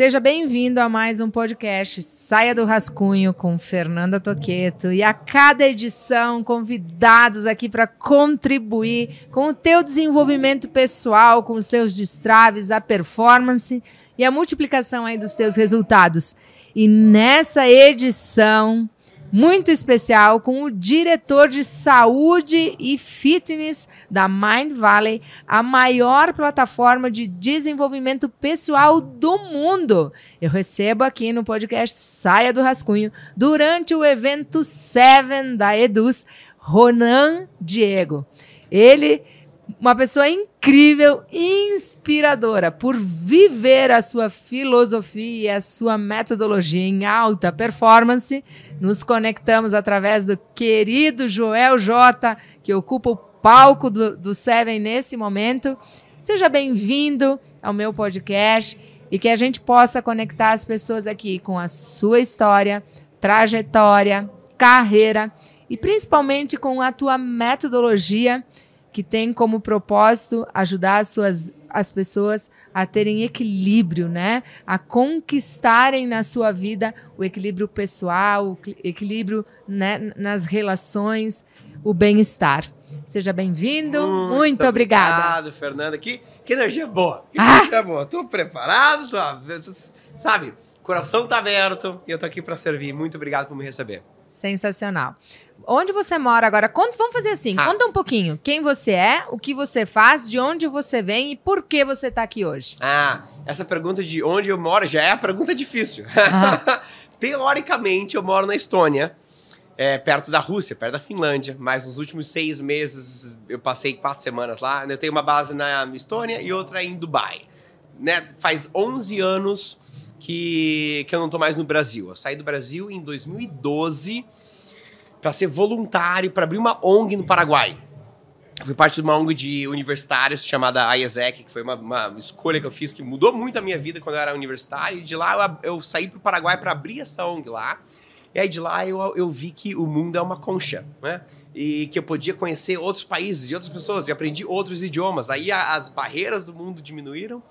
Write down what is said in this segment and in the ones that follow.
Seja bem-vindo a mais um podcast Saia do Rascunho com Fernanda Toqueto e a cada edição convidados aqui para contribuir com o teu desenvolvimento pessoal, com os teus destraves, a performance e a multiplicação aí dos teus resultados. E nessa edição muito especial com o diretor de saúde e fitness da Mind Valley, a maior plataforma de desenvolvimento pessoal do mundo. Eu recebo aqui no podcast Saia do Rascunho, durante o evento Seven da Eduz, Ronan Diego. Ele uma pessoa incrível, inspiradora, por viver a sua filosofia, a sua metodologia em alta performance. Nos conectamos através do querido Joel J, que ocupa o palco do, do Seven nesse momento. Seja bem-vindo ao meu podcast e que a gente possa conectar as pessoas aqui com a sua história, trajetória, carreira e principalmente com a tua metodologia que tem como propósito ajudar as, suas, as pessoas a terem equilíbrio, né? A conquistarem na sua vida o equilíbrio pessoal, o equilíbrio né, nas relações, o bem-estar. Seja bem-vindo. Muito, Muito obrigada. Obrigado, Fernanda. Que, que energia boa. Que ah! energia boa. Tô preparado, tô, sabe? Coração tá aberto e eu tô aqui para servir. Muito obrigado por me receber. Sensacional. Onde você mora agora? Conta, vamos fazer assim, ah. conta um pouquinho. Quem você é, o que você faz, de onde você vem e por que você está aqui hoje. Ah, essa pergunta de onde eu moro já é a pergunta difícil. Ah. Teoricamente, eu moro na Estônia, é, perto da Rússia, perto da Finlândia. Mas nos últimos seis meses, eu passei quatro semanas lá. Eu tenho uma base na Estônia e outra em Dubai. Né? Faz 11 anos que, que eu não estou mais no Brasil. Eu saí do Brasil em 2012 para ser voluntário, para abrir uma ONG no Paraguai. Eu fui parte de uma ONG de universitários chamada IESEC, que foi uma, uma, escolha que eu fiz que mudou muito a minha vida quando eu era universitário. E de lá eu, eu saí para o Paraguai para abrir essa ONG lá. E aí de lá eu, eu vi que o mundo é uma concha, né? E que eu podia conhecer outros países e outras pessoas e aprendi outros idiomas. Aí a, as barreiras do mundo diminuíram.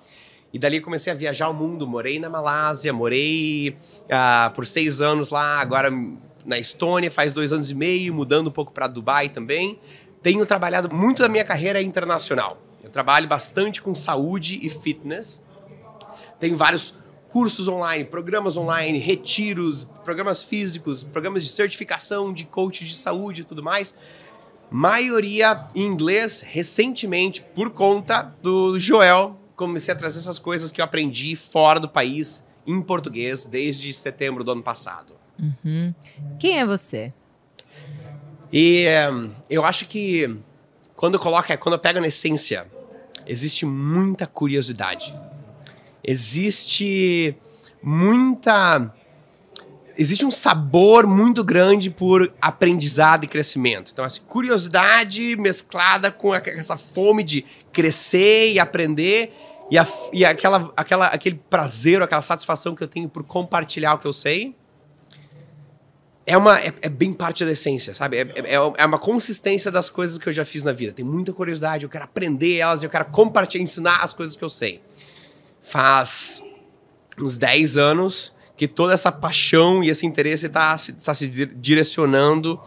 E dali comecei a viajar o mundo. Morei na Malásia, morei uh, por seis anos lá. Agora na Estônia faz dois anos e meio, mudando um pouco para Dubai também. Tenho trabalhado muito da minha carreira internacional. Eu trabalho bastante com saúde e fitness. Tenho vários cursos online, programas online, retiros, programas físicos, programas de certificação de coach de saúde e tudo mais. Maioria em inglês, recentemente, por conta do Joel, comecei a trazer essas coisas que eu aprendi fora do país, em português, desde setembro do ano passado. Uhum. Quem é você? E um, eu acho que quando coloca, quando eu pego na essência, existe muita curiosidade. Existe muita existe um sabor muito grande por aprendizado e crescimento. Então, essa curiosidade mesclada com essa fome de crescer e aprender e, a, e aquela, aquela, aquele prazer, aquela satisfação que eu tenho por compartilhar o que eu sei é, uma, é, é, bem parte da essência, sabe? É, é, é, uma consistência das coisas que eu já fiz na vida. Tem muita curiosidade, eu quero aprender elas, eu quero compartilhar, ensinar as coisas que eu sei. Faz uns 10 anos que toda essa paixão e esse interesse está tá se direcionando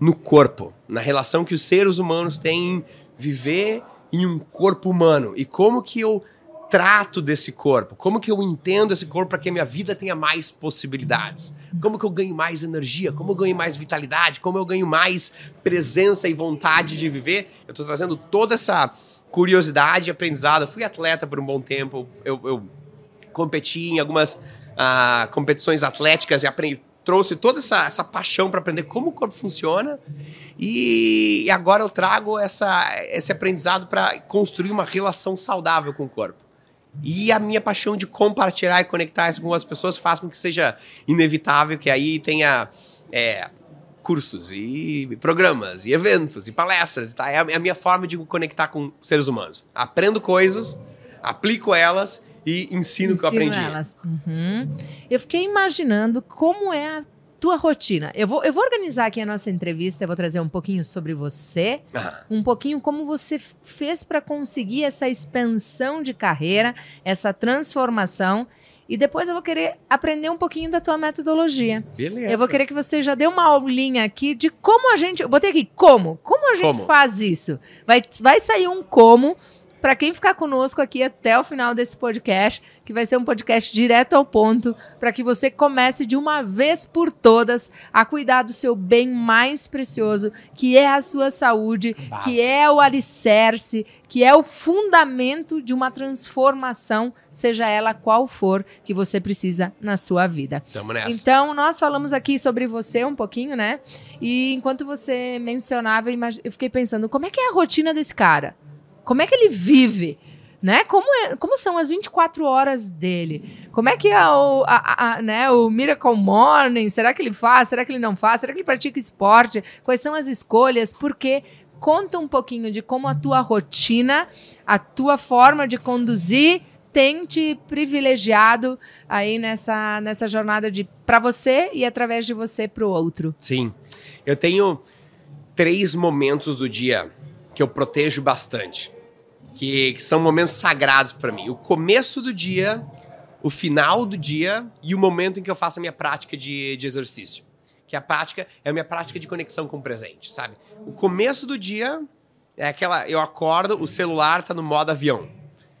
no corpo, na relação que os seres humanos têm em viver em um corpo humano. E como que eu trato desse corpo? Como que eu entendo esse corpo para que a minha vida tenha mais possibilidades? Como que eu ganho mais energia? Como eu ganho mais vitalidade? Como eu ganho mais presença e vontade de viver? Eu estou trazendo toda essa curiosidade aprendizado. Eu fui atleta por um bom tempo. Eu, eu competi em algumas uh, competições atléticas e aprendi, trouxe toda essa, essa paixão para aprender como o corpo funciona. E, e agora eu trago essa, esse aprendizado para construir uma relação saudável com o corpo. E a minha paixão de compartilhar e conectar isso com as pessoas faz com que seja inevitável que aí tenha é, cursos e programas e eventos e palestras. Tá? É a minha forma de conectar com seres humanos. Aprendo coisas, aplico elas e ensino o que eu aprendi. Elas. Uhum. Eu fiquei imaginando como é a tua rotina. Eu vou, eu vou organizar aqui a nossa entrevista, eu vou trazer um pouquinho sobre você, ah. um pouquinho como você fez para conseguir essa expansão de carreira, essa transformação. E depois eu vou querer aprender um pouquinho da tua metodologia. Beleza. Eu vou querer que você já dê uma aulinha aqui de como a gente. Eu botei aqui como. Como a gente Como? faz isso? Vai, vai sair um como para quem ficar conosco aqui até o final desse podcast, que vai ser um podcast direto ao ponto, para que você comece de uma vez por todas a cuidar do seu bem mais precioso, que é a sua saúde, que é o alicerce, que é o fundamento de uma transformação, seja ela qual for, que você precisa na sua vida. Tamo nessa. Então, nós falamos aqui sobre você um pouquinho, né? E enquanto você mencionava, eu fiquei pensando, como é que é a rotina desse cara? Como é que ele vive? Né? Como, é- como são as 24 horas dele? Como é que é o, a- a- né, o Miracle Morning? Será que ele faz? Será que ele não faz? Será que ele pratica esporte? Quais são as escolhas? Porque conta um pouquinho de como a tua rotina, a tua forma de conduzir tem te privilegiado aí nessa, nessa jornada de para você e através de você para o outro. Sim. Eu tenho três momentos do dia que eu protejo bastante. Que, que são momentos sagrados para mim. O começo do dia, o final do dia e o momento em que eu faço a minha prática de, de exercício. Que a prática é a minha prática de conexão com o presente, sabe? O começo do dia é aquela. Eu acordo, o celular tá no modo avião.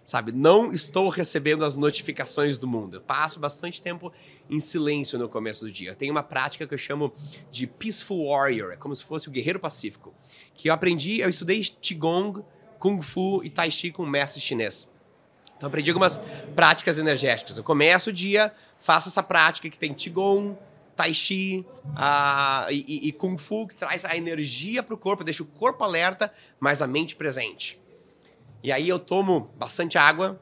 Sabe? Não estou recebendo as notificações do mundo. Eu passo bastante tempo em silêncio no começo do dia. Eu tenho uma prática que eu chamo de Peaceful Warrior, é como se fosse o guerreiro pacífico. Que eu aprendi, eu estudei Qigong, Kung Fu e Tai Chi com um mestre chinês. Então aprendi algumas práticas energéticas. Eu começo o dia, faço essa prática que tem Qigong, Tai Chi e, e- e Kung Fu, que traz a energia para o corpo, deixa o corpo alerta, mas a mente presente. E aí eu tomo bastante água,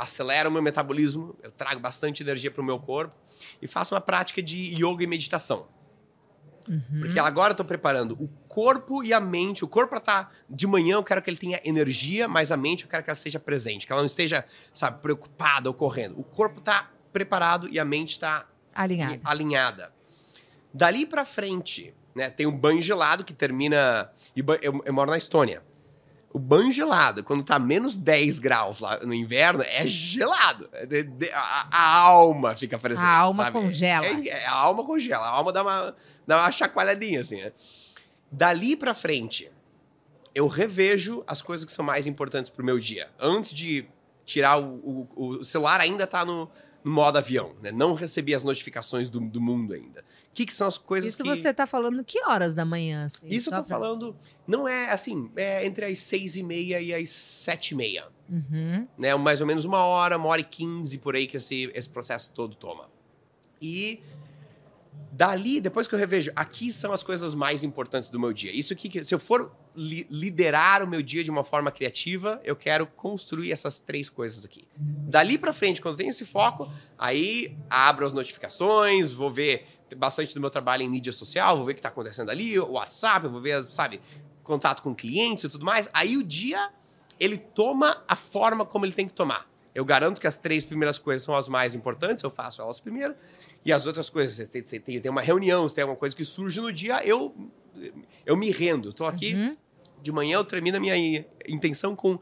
acelero o meu metabolismo, eu trago bastante energia para o meu corpo e faço uma prática de yoga e meditação. Porque agora eu tô preparando o corpo e a mente. O corpo pra tá de manhã, eu quero que ele tenha energia, mas a mente eu quero que ela esteja presente, que ela não esteja, sabe, preocupada ou correndo. O corpo tá preparado e a mente tá Alinhado. alinhada. Dali pra frente, né, tem um banho gelado que termina. Eu, eu moro na Estônia. O banho gelado, quando tá menos 10 graus lá no inverno, é gelado. É de- de- a, a alma fica presente. A alma sabe? congela. É- é- a alma congela. A alma dá uma, dá uma chacoalhadinha, assim, né? Dali pra frente, eu revejo as coisas que são mais importantes pro meu dia. Antes de tirar o, o- o celular, ainda tá no, no modo avião, né? Não recebi as notificações do, do mundo ainda. O que, que são as coisas Isso que... você tá falando que horas da manhã? assim? Isso eu tô pra- falando, não é assim, é entre as seis e meia e as sete e meia. Uhum. Né? Mais ou menos uma hora, uma hora e quinze por aí que esse, esse processo todo toma. E dali, depois que eu revejo, aqui são as coisas mais importantes do meu dia. Isso aqui, que- se eu for li- liderar o meu dia de uma forma criativa, eu quero construir essas três coisas aqui. Dali pra frente, quando eu tenho esse foco, aí abro as notificações, vou ver bastante do meu trabalho em mídia social, vou ver o que tá acontecendo ali, o WhatsApp, vou ver, sabe, contato com clientes e tudo mais. Aí o dia, ele toma a forma como ele tem que tomar. Eu garanto que as três primeiras coisas são as mais importantes, eu faço elas primeiro. E as outras coisas, você tem, você tem, tem uma reunião, você tem alguma coisa que surge no dia, eu, eu me rendo. Estou aqui, Uhum. de manhã eu termino a minha in- intenção com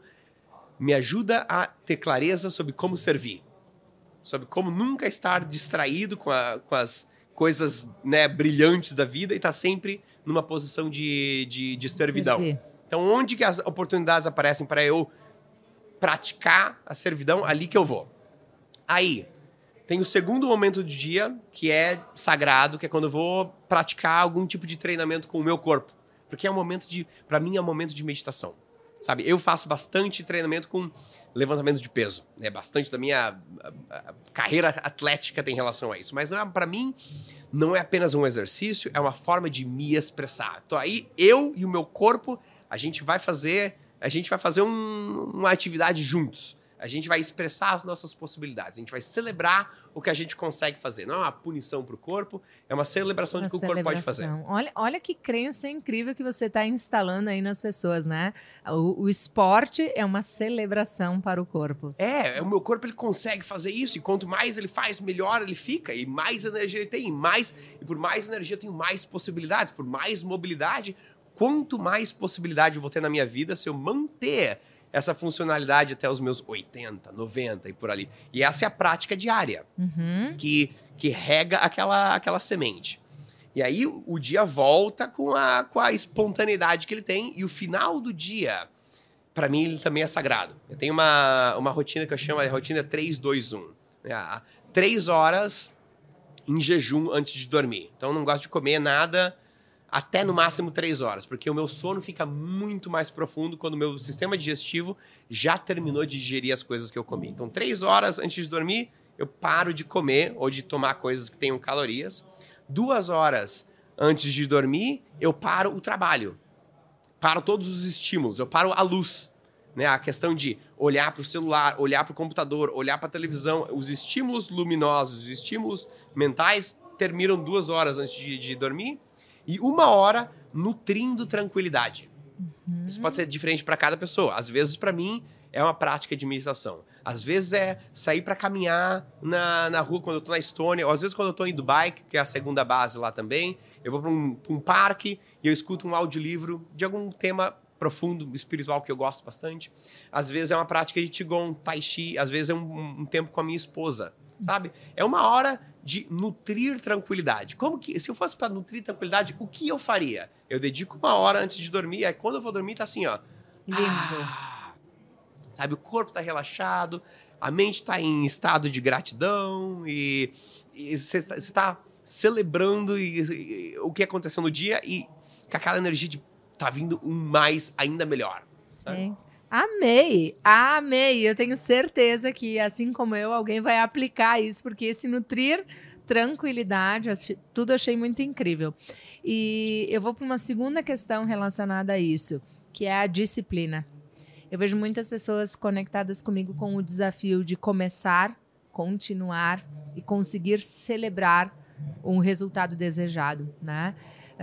me ajuda a ter clareza sobre como servir. Sobre como nunca estar distraído com, a- com as coisas né, brilhantes da vida e estar sempre numa posição de, de, de servidão. Servir. Então, onde que as oportunidades aparecem para eu praticar a servidão, ali que eu vou. Aí, tem o segundo momento do dia, que é sagrado, que é quando eu vou praticar algum tipo de treinamento com o meu corpo. Porque é um momento de, para mim é um momento de meditação. Sabe? Eu faço bastante treinamento com levantamento de peso, né? Bastante da minha a- a- carreira atlética tem relação a isso, mas para mim não é apenas um exercício, é uma forma de me expressar. Então aí eu e o meu corpo, a gente vai fazer, a gente vai fazer um- uma atividade juntos. A gente vai expressar as nossas possibilidades, a gente vai celebrar o que a gente consegue fazer. Não é uma punição para o corpo, é uma celebração de Uma que o corpo pode fazer. celebração. Olha, olha que crença incrível que você está instalando aí nas pessoas, né? O, o esporte é uma celebração para o corpo. É, é, o meu corpo ele consegue fazer isso e quanto mais ele faz, melhor ele fica e mais energia ele tem, e mais e por mais energia eu tenho mais possibilidades, por mais mobilidade, quanto mais possibilidade eu vou ter na minha vida se eu manter essa funcionalidade até os meus 80, 90 e por ali. E essa é a prática diária Uhum. que, que rega aquela, aquela semente. E aí o, dia volta com a, com a espontaneidade que ele tem e o final do dia, para mim, ele também é sagrado. Eu tenho uma, uma rotina que eu chamo de rotina 3-2-1. É, a- três horas em jejum antes de dormir. Então eu não gosto de comer nada até no máximo três horas, porque o meu sono fica muito mais profundo quando o meu sistema digestivo já terminou de digerir as coisas que eu comi. Então, três horas antes de dormir, eu paro de comer ou de tomar coisas que tenham calorias. Duas horas antes de dormir, eu paro o trabalho. Paro todos os estímulos, eu paro a luz. Né? A questão de olhar para o celular, olhar para o computador, olhar para a televisão, os estímulos luminosos, os estímulos mentais terminam duas horas antes de, de dormir e uma hora nutrindo tranquilidade. Isso pode ser diferente para cada pessoa. Às vezes, para mim, é uma prática de meditação. Às vezes é sair para caminhar na, na rua quando eu tô na Estônia, ou às vezes quando eu tô em Dubai, que é a segunda base lá também, eu vou para um, um parque e eu escuto um audiolivro de algum tema profundo, espiritual que eu gosto bastante. Às vezes é uma prática de Qigong, Tai Chi, às vezes é um, um tempo com a minha esposa, sabe? É uma hora de nutrir tranquilidade. Como que, se eu fosse para nutrir tranquilidade, o que eu faria? Eu dedico uma hora antes de dormir, aí quando eu vou dormir tá assim, ó. Lindo. Ah, sabe, o corpo tá relaxado, a mente tá em estado de gratidão e você está celebrando e- e- o que aconteceu no dia e com aquela energia de tá vindo um mais ainda melhor. sabe? Amei, amei. Eu tenho certeza que, assim como eu, alguém vai aplicar isso, porque esse nutrir tranquilidade, tudo achei muito incrível. E eu vou para uma segunda questão relacionada a isso, que é a disciplina. Eu vejo muitas pessoas conectadas comigo com o desafio de começar, continuar e conseguir celebrar um resultado desejado, né?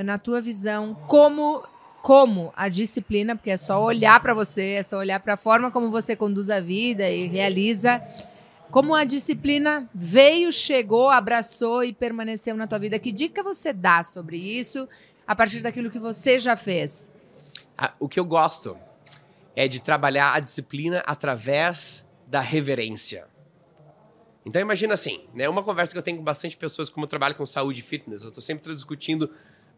Na tua visão, como como a disciplina, porque é só olhar para você, é só olhar para a forma como você conduz a vida e realiza, como a disciplina veio, chegou, abraçou e permaneceu na tua vida. Que dica você dá sobre isso a partir daquilo que você já fez? O que eu gosto é de trabalhar a disciplina através da reverência. Então imagina assim, né? Uma conversa que eu tenho com bastante pessoas, como eu trabalho com saúde e fitness, eu estou sempre discutindo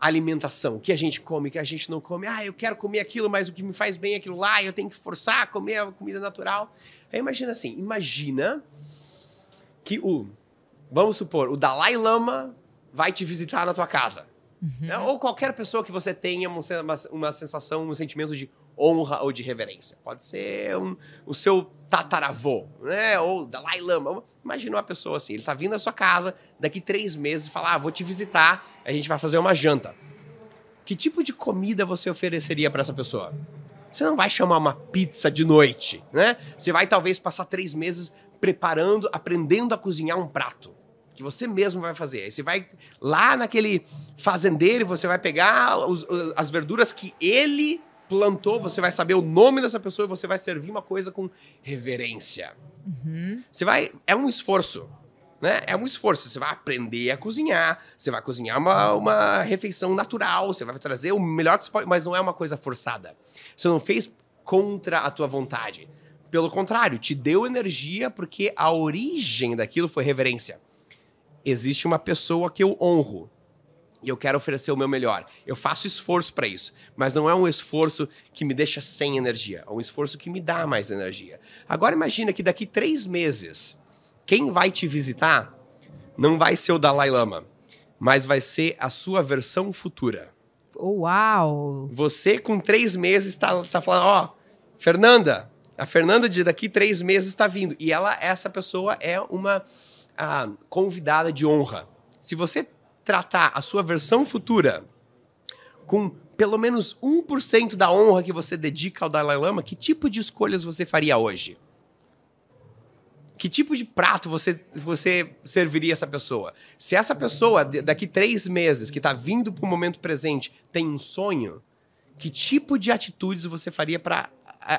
alimentação, o que a gente come, o que a gente não come. Ah, eu quero comer aquilo, mas o que me faz bem é aquilo lá, eu tenho que forçar a comer a comida natural. Aí imagina assim, imagina que o, vamos supor, o Dalai Lama vai te visitar na tua casa. né? Ou qualquer pessoa que você tenha uma, uma, sensação, um sentimento de honra ou de reverência. Pode ser um- o seu tataravô, né? Ou Dalai Lama. Imagina uma pessoa assim, ele tá vindo à sua casa daqui três meses e fala, ah, vou te visitar, a gente vai fazer uma janta. Que tipo de comida você ofereceria para essa pessoa? Você não vai chamar uma pizza de noite, né? Você vai talvez passar três meses preparando, aprendendo a cozinhar um prato que você mesmo vai fazer. Aí você vai lá naquele fazendeiro e você vai pegar os- as verduras que ele plantou, você vai saber o nome dessa pessoa e você vai servir uma coisa com reverência. Você vai. É um esforço. Né? É um esforço. Você vai aprender a cozinhar, você vai cozinhar uma, uma refeição natural, você vai trazer o melhor que você pode, mas não é uma coisa forçada. Você não fez contra a tua vontade. Pelo contrário, te deu energia porque a origem daquilo foi reverência. Existe uma pessoa que eu honro e eu quero oferecer o meu melhor. Eu faço esforço para isso, mas não é um esforço que me deixa sem energia, é um esforço que me dá mais energia. Agora imagina que daqui três meses, quem vai te visitar não vai ser o Dalai Lama, mas vai ser a sua versão futura. Uau! Você, com três meses, tá, tá falando, ó, Fernanda, a Fernanda de daqui três meses está vindo. E ela, essa pessoa é uma ah, convidada de honra. Se você tratar a sua versão futura com pelo menos 1% da honra que você dedica ao Dalai Lama, que tipo de escolhas você faria hoje? Que tipo de prato você, você serviria essa pessoa? Se essa pessoa, daqui três meses, que está vindo para o momento presente, tem um sonho, que tipo de atitudes você faria para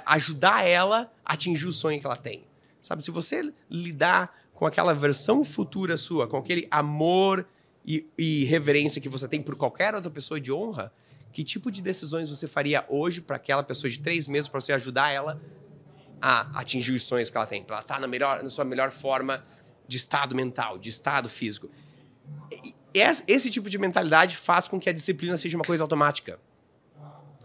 ajudar ela a atingir o sonho que ela tem? Sabe, se você lidar com aquela versão futura sua, com aquele amor e, e reverência que você tem por qualquer outra pessoa de honra, que tipo de decisões você faria hoje para aquela pessoa de três meses para você ajudar ela a atingir os sonhos que ela tem, para ela estar tá na, melhor, na sua melhor forma de estado mental, de estado físico. Esse tipo de mentalidade faz com que a disciplina seja uma coisa automática.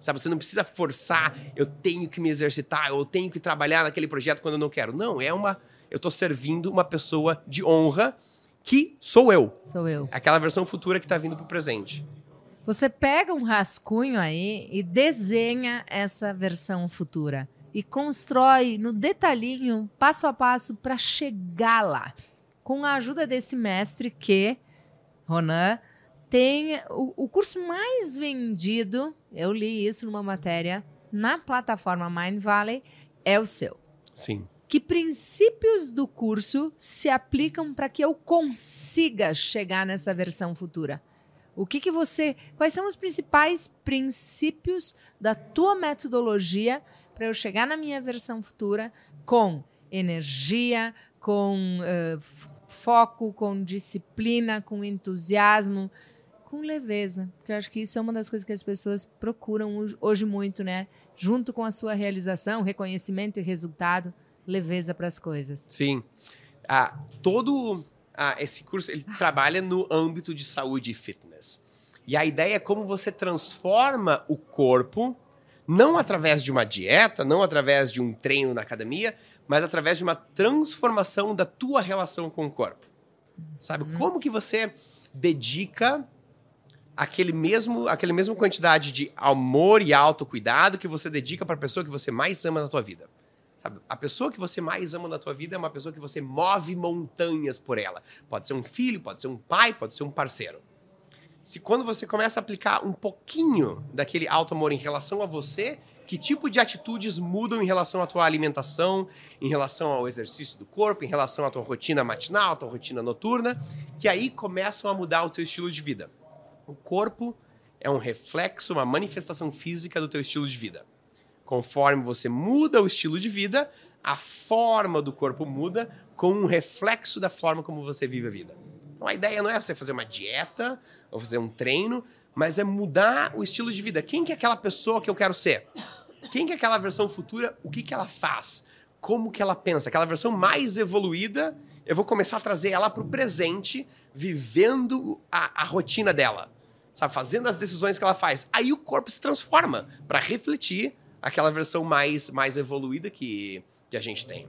Sabe, você não precisa forçar, eu tenho que me exercitar, eu tenho que trabalhar naquele projeto quando eu não quero. Não, é uma. Eu estou servindo uma pessoa de honra que sou eu. Sou eu. Aquela versão futura que está vindo para o presente. Você pega um rascunho aí e desenha essa versão futura e constrói no detalhinho, passo a passo, para chegar lá. Com a ajuda desse mestre que, Ronan, tem o, o curso mais vendido, eu li isso numa matéria, na plataforma Mind Valley, é o seu. Sim. Que princípios do curso se aplicam para que eu consiga chegar nessa versão futura? O que, que você. Quais são os principais princípios da tua metodologia para eu chegar na minha versão futura com energia, com uh, foco, com disciplina, com entusiasmo, com leveza, porque eu acho que isso é uma das coisas que as pessoas procuram hoje muito, né? Junto com a sua realização, reconhecimento e resultado, leveza para as coisas. Sim. Ah, todo ah, esse curso ele trabalha no âmbito de saúde e fitness. E a ideia é como você transforma o corpo, não através de uma dieta, não através de um treino na academia, mas através de uma transformação da tua relação com o corpo. Sabe? Uhum. Como que você dedica aquele mesmo, aquele mesmo quantidade de amor e autocuidado que você dedica para a pessoa que você mais ama na tua vida. Sabe? A pessoa que você mais ama na tua vida é uma pessoa que você move montanhas por ela. Pode ser um filho, pode ser um pai, pode ser um parceiro. Se quando você começa a aplicar um pouquinho daquele alto amor em relação a você, que tipo de atitudes mudam em relação à tua alimentação, em relação ao exercício do corpo, em relação à tua rotina matinal, à tua rotina noturna, que aí começam a mudar o teu estilo de vida. O corpo é um reflexo, uma manifestação física do teu estilo de vida. Conforme você muda o estilo de vida, a forma do corpo muda como um reflexo da forma como você vive a vida. Então a ideia não é você fazer uma dieta ou fazer um treino, mas é mudar o estilo de vida. Quem que é aquela pessoa que eu quero ser? Quem que é aquela versão futura? O que que ela faz? Como que ela pensa? Aquela versão mais evoluída, eu vou começar a trazer ela para o presente, vivendo a, a rotina dela sabe? Fazendo as decisões que ela faz. Aí o corpo se transforma para refletir aquela versão mais, mais evoluída que, que a gente tem.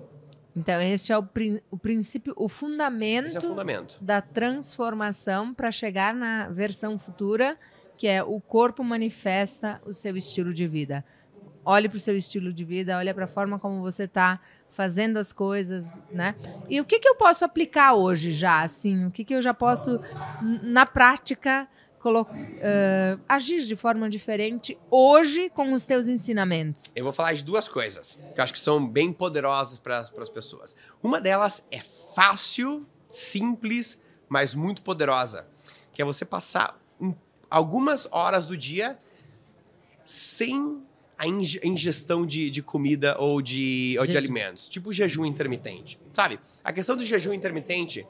Então, esse é o, o princípio, o fundamento, é o fundamento. da transformação para chegar na versão futura, que é o corpo manifesta o seu estilo de vida. Olhe para o seu estilo de vida, olhe para a forma como você está fazendo as coisas, né? E o que, que eu posso aplicar hoje já, assim? O que, que eu já posso, na prática, uh, agir de forma diferente hoje com os teus ensinamentos? Eu vou falar de duas coisas que eu acho que são bem poderosas para as pessoas. Uma delas é fácil, simples, mas muito poderosa, que é você passar um, algumas horas do dia sem a ingestão de, de comida ou de, ou de alimentos, tipo jejum intermitente. Sabe? A questão do jejum intermitente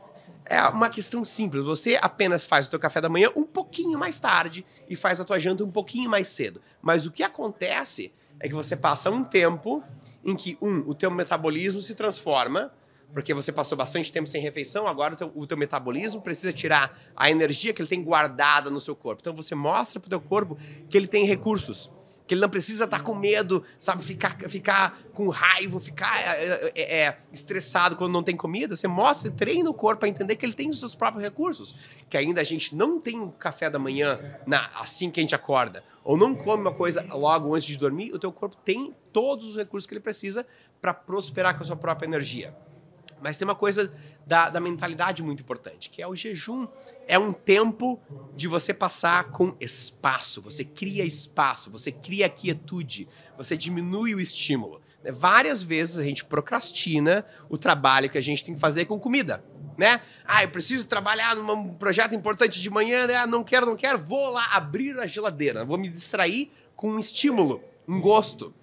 é uma questão simples. Você apenas faz o teu café da manhã um pouquinho mais tarde e faz a tua janta um pouquinho mais cedo. Mas o que acontece é que você passa um tempo em que, um, o teu metabolismo se transforma, porque você passou bastante tempo sem refeição, agora o teu, o teu metabolismo precisa tirar a energia que ele tem guardada no seu corpo. Então você mostra para o teu corpo que ele tem recursos que ele não precisa estar com medo, sabe, ficar, ficar com raiva, ficar é, é, é, estressado quando não tem comida. Você mostra, treina o corpo para entender que ele tem os seus próprios recursos. Que ainda a gente não tem um café da manhã na, assim que a gente acorda, ou não come uma coisa logo antes de dormir, o teu corpo tem todos os recursos que ele precisa para prosperar com a sua própria energia. Mas tem uma coisa da, da mentalidade muito importante, que é o jejum. É um tempo de você passar com espaço. Você cria espaço, você cria quietude, você diminui o estímulo. Né? Várias vezes a gente procrastina o trabalho que a gente tem que fazer com comida. Né? Ah, eu preciso trabalhar num projeto importante de manhã, né? Ah, não quero, não quero, vou lá abrir a geladeira, vou me distrair com um estímulo, um gosto.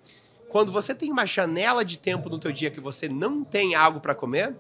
Quando você tem uma janela de tempo no teu dia que você não tem algo para comer,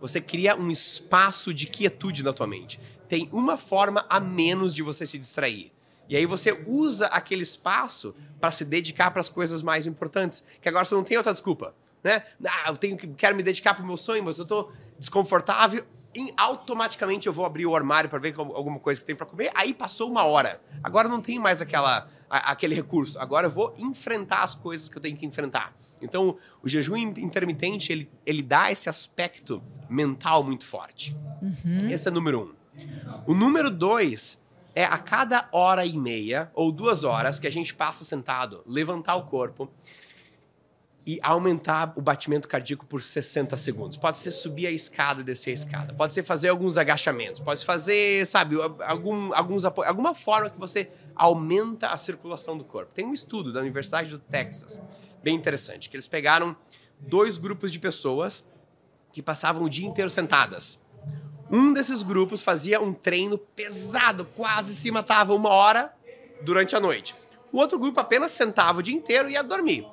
você cria um espaço de quietude na tua mente. Tem uma forma a menos de você se distrair. E aí você usa aquele espaço para se dedicar para as coisas mais importantes, que agora você não tem outra desculpa. né? Ah, eu tenho que, quero me dedicar pro meu sonho, mas eu tô desconfortável. E automaticamente eu vou abrir o armário para ver alguma coisa que tem para comer. Aí passou uma hora. Agora não tem mais aquela, a, aquele recurso. Agora eu vou enfrentar as coisas que eu tenho que enfrentar. Então, o jejum intermitente, ele, ele dá esse aspecto mental muito forte. Uhum. Esse é o número um. O número dois é a cada hora e meia ou duas horas que a gente passa sentado, levantar o corpo e aumentar o batimento cardíaco por 60 segundos. Pode ser subir a escada e descer a escada. Pode ser fazer alguns agachamentos. Pode fazer, sabe, algum, alguns alguma forma que você aumenta a circulação do corpo. Tem um estudo da Universidade do Texas, bem interessante, que eles pegaram dois grupos de pessoas que passavam o dia inteiro sentadas. Um desses grupos fazia um treino pesado, quase se matava uma hora durante a noite. O outro grupo apenas sentava o dia inteiro e ia dormir.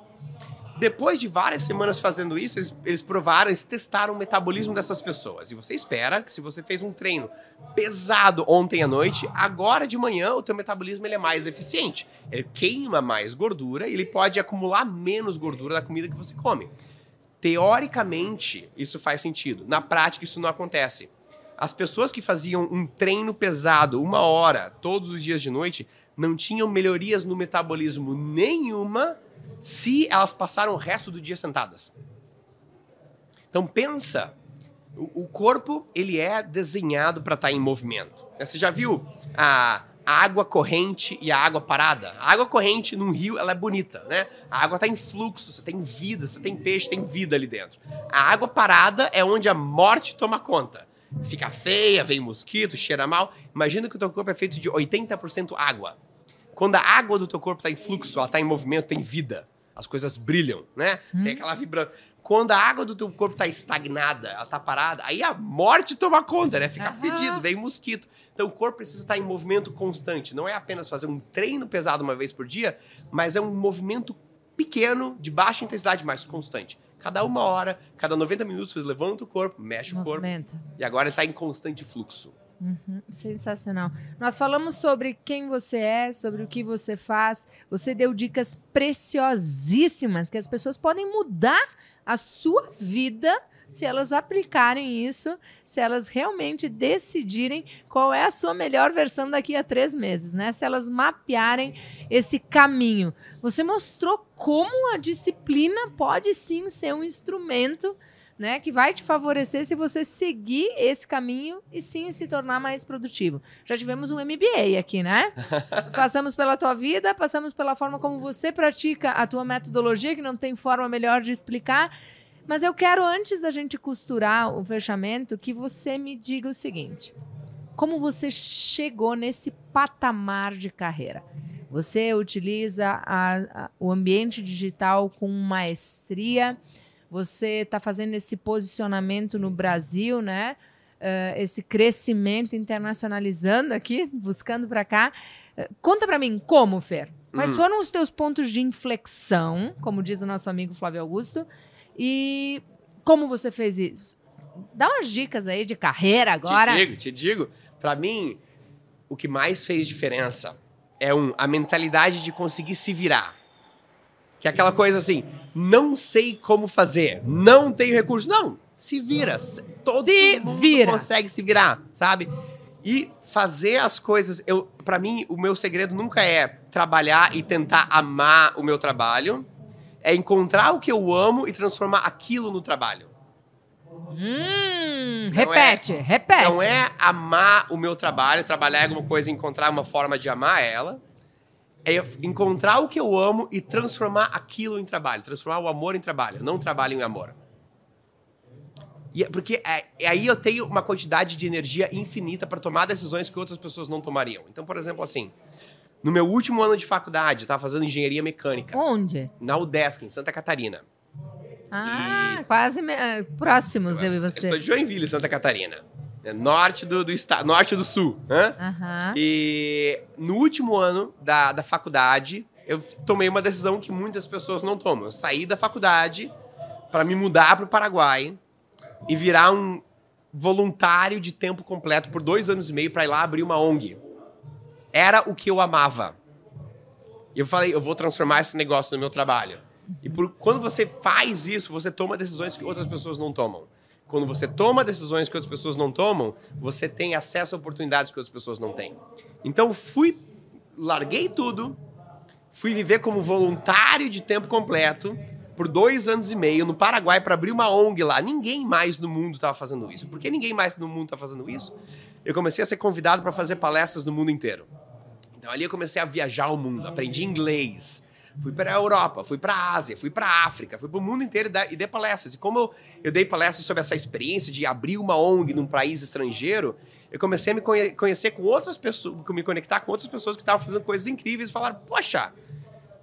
Depois de várias semanas fazendo isso, eles, eles, provaram, eles testaram o metabolismo dessas pessoas. E você espera que se você fez um treino pesado ontem à noite, agora de manhã o teu metabolismo ele é mais eficiente. Ele queima mais gordura e ele pode acumular menos gordura da comida que você come. Teoricamente, isso faz sentido. Na prática, isso não acontece. As pessoas que faziam um treino pesado, uma hora, todos os dias de noite, não tinham melhorias no metabolismo nenhuma se elas passaram o resto do dia sentadas. Então pensa, o, corpo ele é desenhado para estar tá em movimento. Você já viu a, água corrente e a água parada? A água corrente num rio ela é bonita, né? A água está em fluxo, você tem vida, você tem peixe, tem vida ali dentro. A água parada é onde a morte toma conta fica feia, vem mosquito, cheira mal. Imagina que o teu corpo é feito de 80% água. Quando a água do teu corpo está em fluxo, ela está em movimento, tem vida. As coisas brilham, né? Hum. Tem aquela vibrando. Quando a água do teu corpo está estagnada, ela está parada, aí a morte toma conta, né? Fica uhum. fedido, vem mosquito. Então o corpo precisa estar em movimento constante. Não é apenas fazer um treino pesado uma vez por dia, mas é um movimento pequeno, de baixa intensidade, mas constante. Cada uma hora, cada 90 minutos, você levanta o corpo, mexe Movimenta. o corpo. E agora ele está em constante fluxo. Uhum, sensacional. Nós falamos sobre quem você é, sobre o que você faz. Você deu dicas preciosíssimas que as pessoas podem mudar a sua vida se elas aplicarem isso, se elas realmente decidirem qual é a sua melhor versão daqui a três meses, né? Se elas mapearem esse caminho. Você mostrou como a disciplina pode sim ser um instrumento né, que vai te favorecer se você seguir esse caminho e sim se tornar mais produtivo. Já tivemos um MBA aqui, né? passamos pela tua vida, passamos pela forma como você pratica a tua metodologia, que não tem forma melhor de explicar. Mas eu quero, antes da gente costurar o fechamento, que você me diga o seguinte: como você chegou nesse patamar de carreira? Você utiliza a, a, o ambiente digital com maestria, você está fazendo esse posicionamento no Brasil, né? Uh, esse crescimento internacionalizando aqui, buscando para cá. Uh, conta para mim como, Fer. Quais hum. foram os teus pontos de inflexão, como diz o nosso amigo Flávio Augusto, e como você fez isso? Dá umas dicas aí de carreira agora. Te digo, te digo. Para mim, o que mais fez diferença é um, a mentalidade de conseguir se virar. Que é aquela coisa assim, não sei como fazer, não tenho recurso. Não, se vira. Todo se mundo vira. consegue se virar, sabe? E fazer as coisas, eu, para mim, o meu segredo nunca é trabalhar e tentar amar o meu trabalho é encontrar o que eu amo e transformar aquilo no trabalho. Hum, repete, é, repete. Não é amar o meu trabalho, trabalhar alguma coisa e encontrar uma forma de amar ela. É encontrar o que eu amo e transformar aquilo em trabalho. Transformar o amor em trabalho, não trabalho em amor. E, é, porque é, aí eu tenho uma quantidade de energia infinita para tomar decisões que outras pessoas não tomariam. Então, por exemplo, assim, no meu último ano de faculdade, eu estava fazendo engenharia mecânica. Onde? Na UDESC, em Santa Catarina. Ah, e... quase me... Ah, próximos, eu e você. Eu sou de Joinville, Santa Catarina. É norte do, do estado, norte do sul. Né? Uhum. E no último ano da, da faculdade, eu tomei uma decisão que muitas pessoas não tomam. Eu saí da faculdade para me mudar para o Paraguai e virar um voluntário de tempo completo por dois anos e meio para ir lá abrir uma ONG era o que eu amava. E eu falei, eu vou transformar esse negócio no meu trabalho. E por, quando você faz isso, você toma decisões que outras pessoas não tomam. Quando você toma decisões que outras pessoas não tomam, você tem acesso a oportunidades que outras pessoas não têm. Então fui, larguei tudo, fui viver como voluntário de tempo completo por dois anos e meio no Paraguai para abrir uma ONG lá. Ninguém mais no mundo estava fazendo isso. Por que ninguém mais no mundo está fazendo isso? Eu comecei a ser convidado para fazer palestras no mundo inteiro. Então ali eu comecei a viajar o mundo, aprendi inglês, fui para a Europa, fui para a Ásia, fui para a África, fui para o mundo inteiro e dei palestras. E como eu, eu dei palestras sobre essa experiência de abrir uma ONG num país estrangeiro, eu comecei a me conhecer com outras pessoas, me conectar com outras pessoas que estavam fazendo coisas incríveis e falaram: Poxa,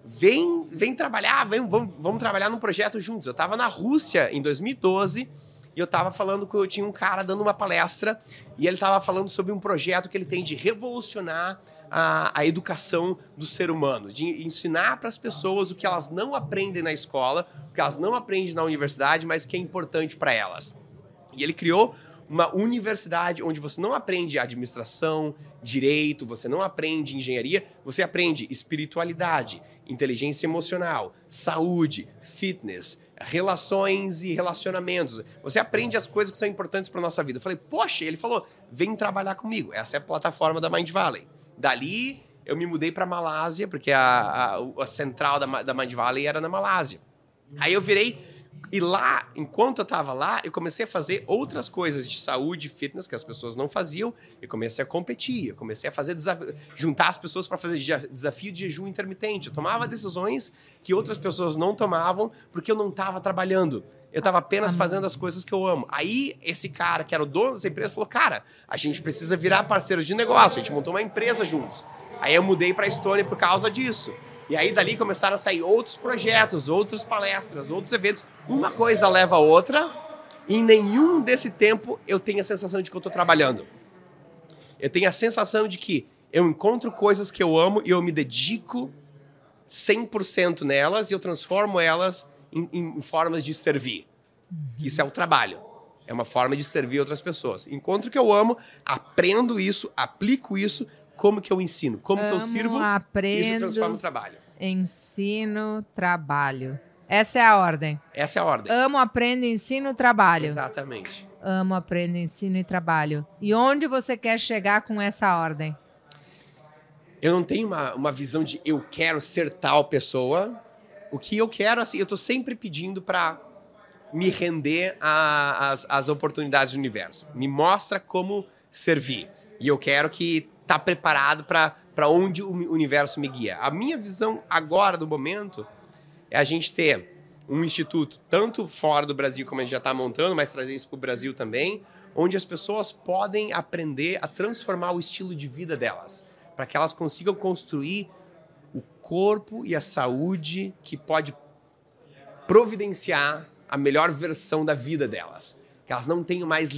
vem, vem trabalhar, vem, vamos, vamos trabalhar num projeto juntos. Eu estava na Rússia em 2012 e eu estava falando que eu tinha um cara dando uma palestra e ele estava falando sobre um projeto que ele tem de revolucionar a, a educação do ser humano, de ensinar para as pessoas o que elas não aprendem na escola, o que elas não aprendem na universidade, mas que é importante para elas. E ele criou uma universidade onde você não aprende administração, direito, você não aprende engenharia, você aprende espiritualidade, inteligência emocional, saúde, fitness, relações e relacionamentos. Você aprende as coisas que são importantes para nossa vida. Eu falei, poxa, ele falou, vem trabalhar comigo. Essa é a plataforma da Mind Valley. Dali, eu me mudei para Malásia, porque a, a, a central da, da Mind Valley era na Malásia. Aí eu virei e lá, enquanto eu estava lá, eu comecei a fazer outras coisas de saúde, fitness que as pessoas não faziam. Eu comecei a competir, eu comecei a fazer juntar as pessoas para fazer desafio de jejum intermitente. Eu tomava decisões que outras pessoas não tomavam porque eu não estava trabalhando. Eu estava apenas fazendo as coisas que eu amo. Aí, esse cara, que era o dono dessa empresa, falou: Cara, a gente precisa virar parceiros de negócio. A gente montou uma empresa juntos. Aí eu mudei para a Estônia por causa disso. E aí dali começaram a sair outros projetos, outras palestras, outros eventos. Uma coisa leva a outra. E em nenhum desse tempo eu tenho a sensação de que eu estou trabalhando. Eu tenho a sensação de que eu encontro coisas que eu amo e eu me dedico 100% nelas e eu transformo elas em, em formas de servir. Isso é o trabalho. É uma forma de servir outras pessoas. Encontro que eu amo, aprendo isso, aplico isso, como que eu ensino, como Amo, que eu sirvo, aprendo, isso transforma o trabalho. Ensino, trabalho. Essa é a ordem. Essa é a ordem. Amo, aprendo, ensino, trabalho. Exatamente. Amo, aprendo, ensino e trabalho. E onde você quer chegar com essa ordem? Eu não tenho uma, uma visão de eu quero ser tal pessoa. O que eu quero, assim, eu estou sempre pedindo para me render às oportunidades do universo. Me mostra como servir. E eu quero que tá preparado para onde o universo me guia. A minha visão agora, do momento, é a gente ter um instituto, tanto fora do Brasil, como a gente já está montando, mas trazer isso para o Brasil também, onde as pessoas podem aprender a transformar o estilo de vida delas, para que elas consigam construir o corpo e a saúde que pode providenciar a melhor versão da vida delas. Que elas não tenham mais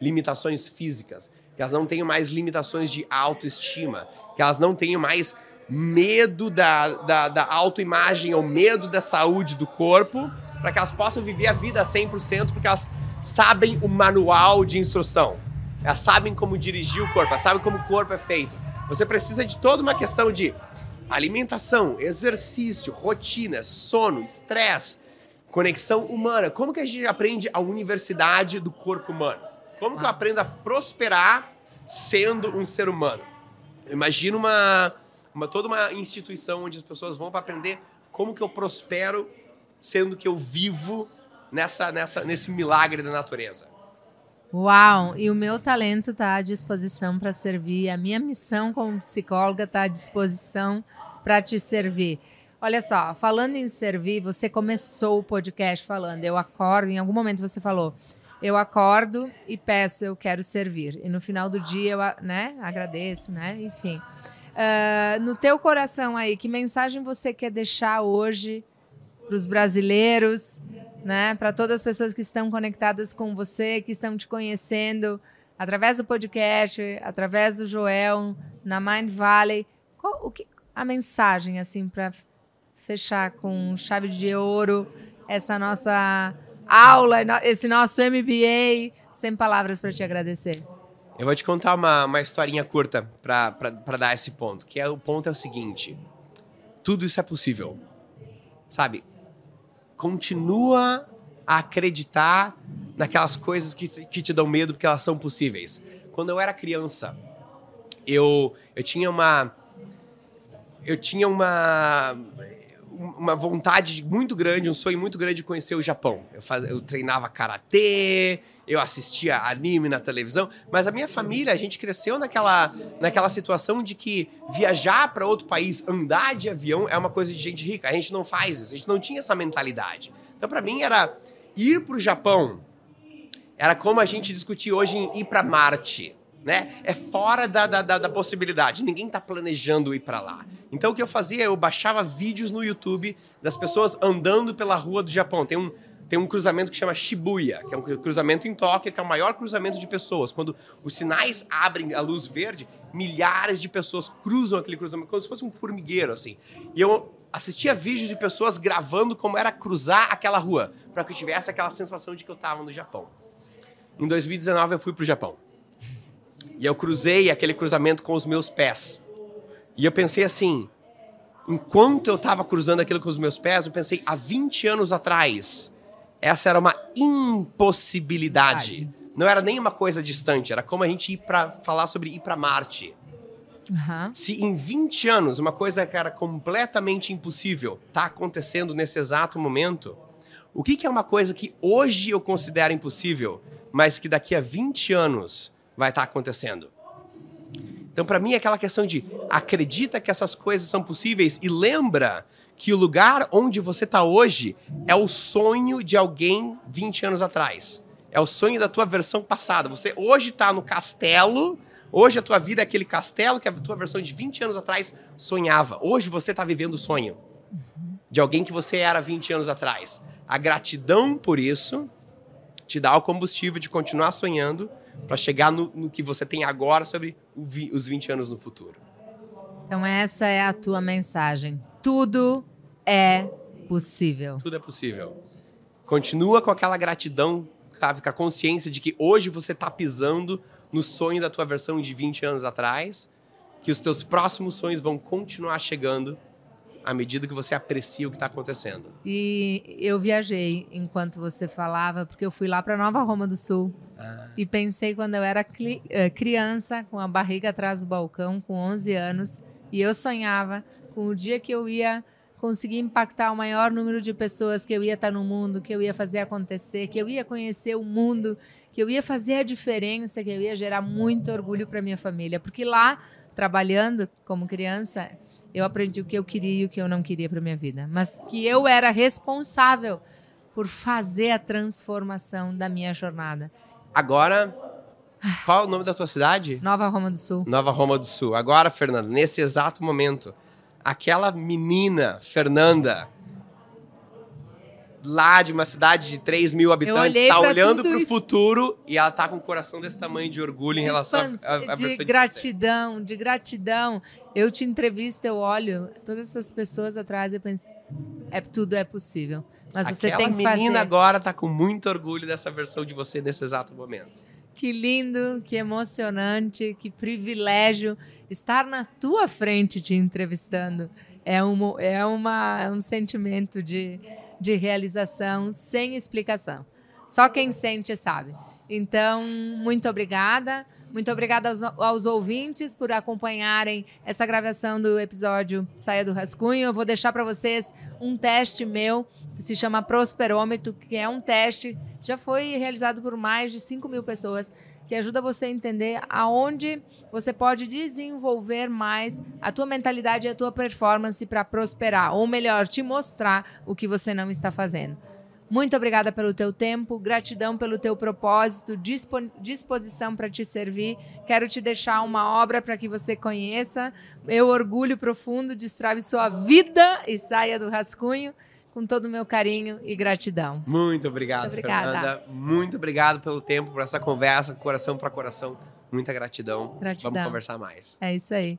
limitações físicas, que elas não tenham mais limitações de autoestima, que elas não tenham mais medo da, da, da autoimagem ou medo da saúde do corpo, para que elas possam viver a vida 100%, porque elas sabem o manual de instrução. Elas sabem como dirigir o corpo, elas sabem como o corpo é feito. Você precisa de toda uma questão de alimentação, exercício, rotina, sono, estresse, conexão humana. Como que a gente aprende a universidade do corpo humano? Como que eu aprendo a prosperar sendo um ser humano? Imagina uma, uma toda uma instituição onde as pessoas vão para aprender como que eu prospero sendo que eu vivo nessa, nessa, nesse milagre da natureza. Uau! E o meu talento está à disposição para servir. A minha missão como psicóloga está à disposição para te servir. Olha só, falando em servir, você começou o podcast falando, eu acordo, em algum momento você falou, eu acordo e peço, eu quero servir. E no final do dia eu né, agradeço, né? Enfim. Uh, no teu coração aí, que mensagem você quer deixar hoje para os brasileiros, né? Para todas as pessoas que estão conectadas com você, que estão te conhecendo através do podcast, através do Joel, na Mind Valley. Qual, o que, a mensagem assim para fechar com chave de ouro essa nossa aula, esse nosso MBA. Sem palavras para te agradecer. Eu vou te contar uma, uma historinha curta para dar esse ponto. Que é o ponto é o seguinte: tudo isso é possível. Sabe? Continua a acreditar naquelas coisas que, que te dão medo porque elas são possíveis. Quando eu era criança, eu, eu tinha uma. Eu tinha uma. Uma vontade muito grande, um sonho muito grande de conhecer o Japão. Eu, faz, eu treinava karatê, eu assistia anime na televisão, mas a minha família, a gente cresceu naquela, naquela situação de que viajar para outro país, andar de avião é uma coisa de gente rica. A gente não faz isso, a gente não tinha essa mentalidade. Então, para mim, era ir para o Japão. Era como a gente discutir hoje em ir para Marte né? É fora da, da, da, da possibilidade. Ninguém está planejando ir para lá. Então o que eu fazia, eu baixava vídeos no YouTube das pessoas andando pela rua do Japão. Tem um, tem um cruzamento que chama Shibuya, que é um cruzamento em Tóquio, que é o maior cruzamento de pessoas. Quando os sinais abrem a luz verde, milhares de pessoas cruzam aquele cruzamento, como se fosse um formigueiro, assim. E eu assistia vídeos de pessoas gravando como era cruzar aquela rua, para que eu tivesse aquela sensação de que eu estava no Japão. Em 2019 eu fui para o Japão. E eu cruzei aquele cruzamento com os meus pés. E eu pensei assim, enquanto eu estava cruzando aquilo com os meus pés, eu pensei, há 20 anos atrás, essa era uma impossibilidade. Não era nem uma coisa distante, era como a gente ir para falar sobre ir para Marte. Uhum. Se em 20 anos uma coisa que era completamente impossível está acontecendo nesse exato momento, o que, que é uma coisa que hoje eu considero impossível, mas que daqui a 20 anos vai estar tá acontecendo. Então, para mim, é aquela questão de acredita que essas coisas são possíveis e lembra que o lugar onde você está hoje é o sonho de alguém 20 anos atrás. É o sonho da tua versão passada. Você hoje está no castelo, hoje a tua vida é aquele castelo que a tua versão de 20 anos atrás sonhava. Hoje você está vivendo o sonho de alguém que você era 20 anos atrás. A gratidão por isso te dá o combustível de continuar sonhando para chegar no, no, que você tem agora sobre vi, os 20 anos no futuro. Então, essa é a tua mensagem. Tudo é possível. Tudo é possível. Continua com aquela gratidão, sabe? Com a consciência de que hoje você está pisando no sonho da tua versão de 20 anos atrás, que os teus próximos sonhos vão continuar chegando à medida que você aprecia o que está acontecendo. E eu viajei enquanto você falava, porque eu fui lá para Nova Roma do Sul. Ah. E pensei quando eu era eh, criança, com a barriga atrás do balcão, com 11 anos, e eu sonhava com o dia que eu ia conseguir impactar o maior número de pessoas, que eu ia estar no mundo, que eu ia fazer acontecer, que eu ia conhecer o mundo, que eu ia fazer a diferença, que eu ia gerar muito orgulho para minha família, porque lá trabalhando como criança, eu aprendi o que eu queria e o que eu não queria para minha vida, mas que eu era responsável por fazer a transformação da minha jornada. Agora, qual é o nome da tua cidade? Nova Roma do Sul. Nova Roma do Sul. Agora, Fernanda, nesse exato momento, aquela menina, Fernanda, lá de uma cidade de 3 mil habitantes, está olhando para o futuro e ela está com o coração desse tamanho de orgulho em relação à de gratidão, de, de gratidão. Eu te entrevisto, eu olho todas essas pessoas atrás e penso, é tudo é possível. Mas Aquela você tem que fazer. A menina agora está com muito orgulho dessa versão de você nesse exato momento. Que lindo, que emocionante, que privilégio estar na tua frente te entrevistando. É, um, é, uma, é um sentimento de de realização sem explicação. Só quem sente sabe. Então, muito obrigada. Muito obrigada aos, aos, ouvintes por acompanharem essa gravação do episódio Saia do Rascunho. Eu vou deixar para vocês um teste meu que se chama Prosperômetro, que é um teste já foi realizado por mais de 5 mil pessoas que ajuda você a entender aonde você pode desenvolver mais a tua mentalidade e a tua performance para prosperar, ou melhor, te mostrar o que você não está fazendo. Muito obrigada pelo teu tempo, gratidão pelo teu propósito, disposição para te servir. Quero te deixar uma obra para que você conheça. Meu orgulho profundo, destrave sua vida e saia do rascunho com todo o meu carinho e gratidão. Muito obrigado, Muito Fernanda. Muito obrigado pelo tempo, por essa conversa, coração para coração. Muita gratidão. Gratidão. Vamos conversar mais. É isso aí.